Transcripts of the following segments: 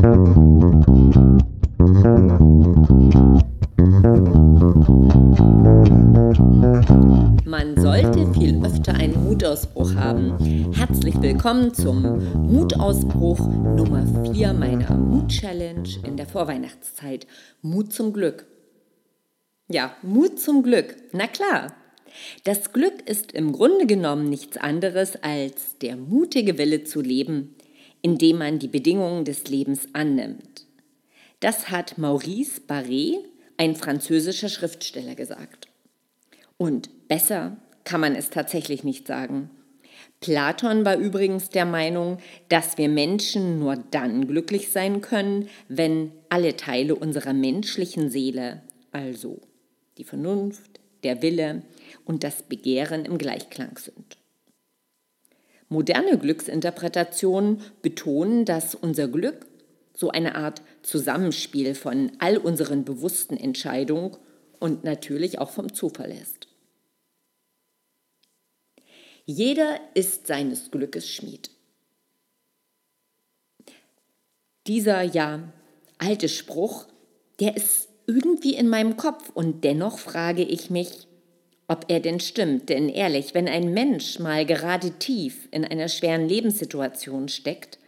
Man sollte viel öfter einen Mutausbruch haben. Herzlich willkommen zum Mutausbruch Nummer 4 meiner Mut-Challenge in der Vorweihnachtszeit. Mut zum Glück. Ja, Mut zum Glück. Na klar. Das Glück ist im Grunde genommen nichts anderes als der mutige Wille zu leben, indem man die Bedingungen des Lebens annimmt. Das hat Maurice Barré, ein französischer Schriftsteller, gesagt. Und besser kann man es tatsächlich nicht sagen. Platon war übrigens der Meinung, dass wir Menschen nur dann glücklich sein können, wenn alle Teile unserer menschlichen Seele, also die Vernunft, der Wille und das Begehren im Gleichklang sind. Moderne Glücksinterpretationen betonen, dass unser Glück so eine Art Zusammenspiel von all unseren bewussten Entscheidungen und natürlich auch vom Zufall ist. Jeder ist seines Glückes Schmied. Dieser ja alte Spruch, der ist irgendwie in meinem Kopf und dennoch frage ich mich, ob er denn stimmt. Denn ehrlich, wenn ein Mensch mal gerade tief in einer schweren Lebenssituation steckt,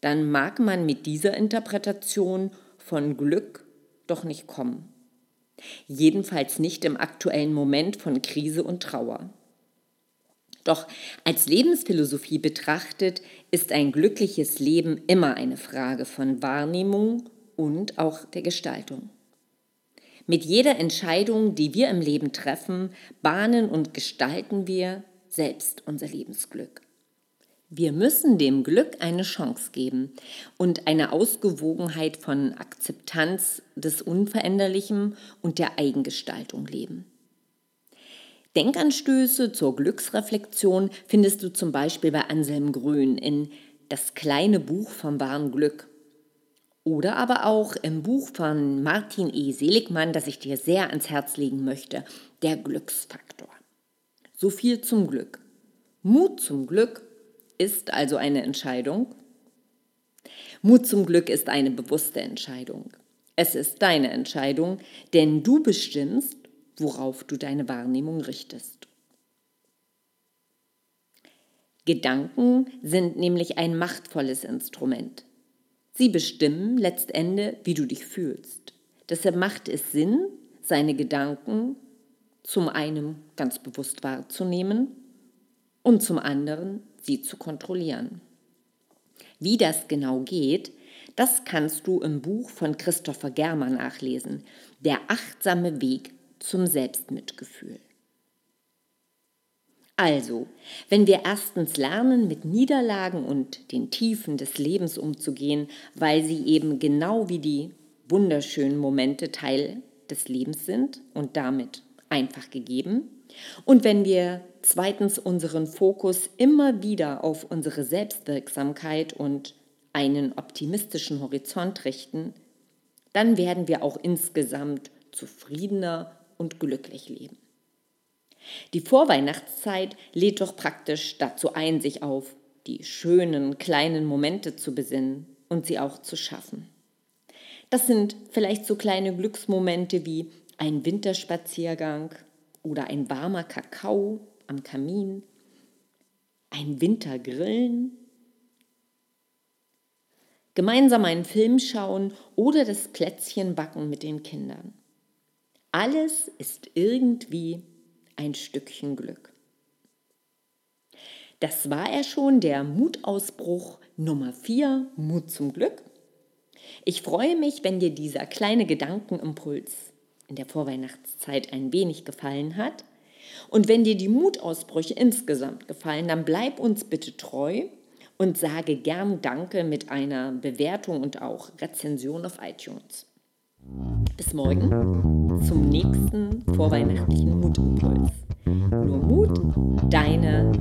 dann mag man mit dieser Interpretation von Glück doch nicht kommen. Jedenfalls nicht im aktuellen Moment von Krise und Trauer. Doch als Lebensphilosophie betrachtet ist ein glückliches Leben immer eine Frage von Wahrnehmung und auch der Gestaltung. Mit jeder Entscheidung, die wir im Leben treffen, bahnen und gestalten wir selbst unser Lebensglück. Wir müssen dem Glück eine Chance geben und eine Ausgewogenheit von Akzeptanz des Unveränderlichen und der Eigengestaltung leben. Denkanstöße zur Glücksreflexion findest du zum Beispiel bei Anselm Grün in Das kleine Buch vom wahren Glück oder aber auch im Buch von Martin E. Seligmann, das ich dir sehr ans Herz legen möchte, Der Glücksfaktor. So viel zum Glück. Mut zum Glück ist also eine Entscheidung. Mut zum Glück ist eine bewusste Entscheidung. Es ist deine Entscheidung, denn du bestimmst, worauf du deine Wahrnehmung richtest. Gedanken sind nämlich ein machtvolles Instrument. Sie bestimmen letztendlich, wie du dich fühlst. Deshalb macht es Sinn, seine Gedanken zum einen ganz bewusst wahrzunehmen und zum anderen sie zu kontrollieren. Wie das genau geht, das kannst du im Buch von Christopher Germer nachlesen, Der achtsame Weg zum Selbstmitgefühl. Also, wenn wir erstens lernen, mit Niederlagen und den Tiefen des Lebens umzugehen, weil sie eben genau wie die wunderschönen Momente Teil des Lebens sind und damit einfach gegeben, und wenn wir zweitens unseren Fokus immer wieder auf unsere Selbstwirksamkeit und einen optimistischen Horizont richten, dann werden wir auch insgesamt zufriedener und glücklich leben. Die Vorweihnachtszeit lädt doch praktisch dazu ein, sich auf die schönen kleinen Momente zu besinnen und sie auch zu schaffen. Das sind vielleicht so kleine Glücksmomente wie ein Winterspaziergang oder ein warmer Kakao am Kamin, ein Wintergrillen, gemeinsam einen Film schauen oder das Plätzchen backen mit den Kindern. Alles ist irgendwie ein Stückchen Glück. Das war er schon, der Mutausbruch Nummer 4, Mut zum Glück. Ich freue mich, wenn dir dieser kleine Gedankenimpuls in der Vorweihnachtszeit ein wenig gefallen hat. Und wenn dir die Mutausbrüche insgesamt gefallen, dann bleib uns bitte treu und sage gern Danke mit einer Bewertung und auch Rezension auf iTunes. Bis morgen zum nächsten vorweihnachtlichen Mutimpuls. Nur Mut, deine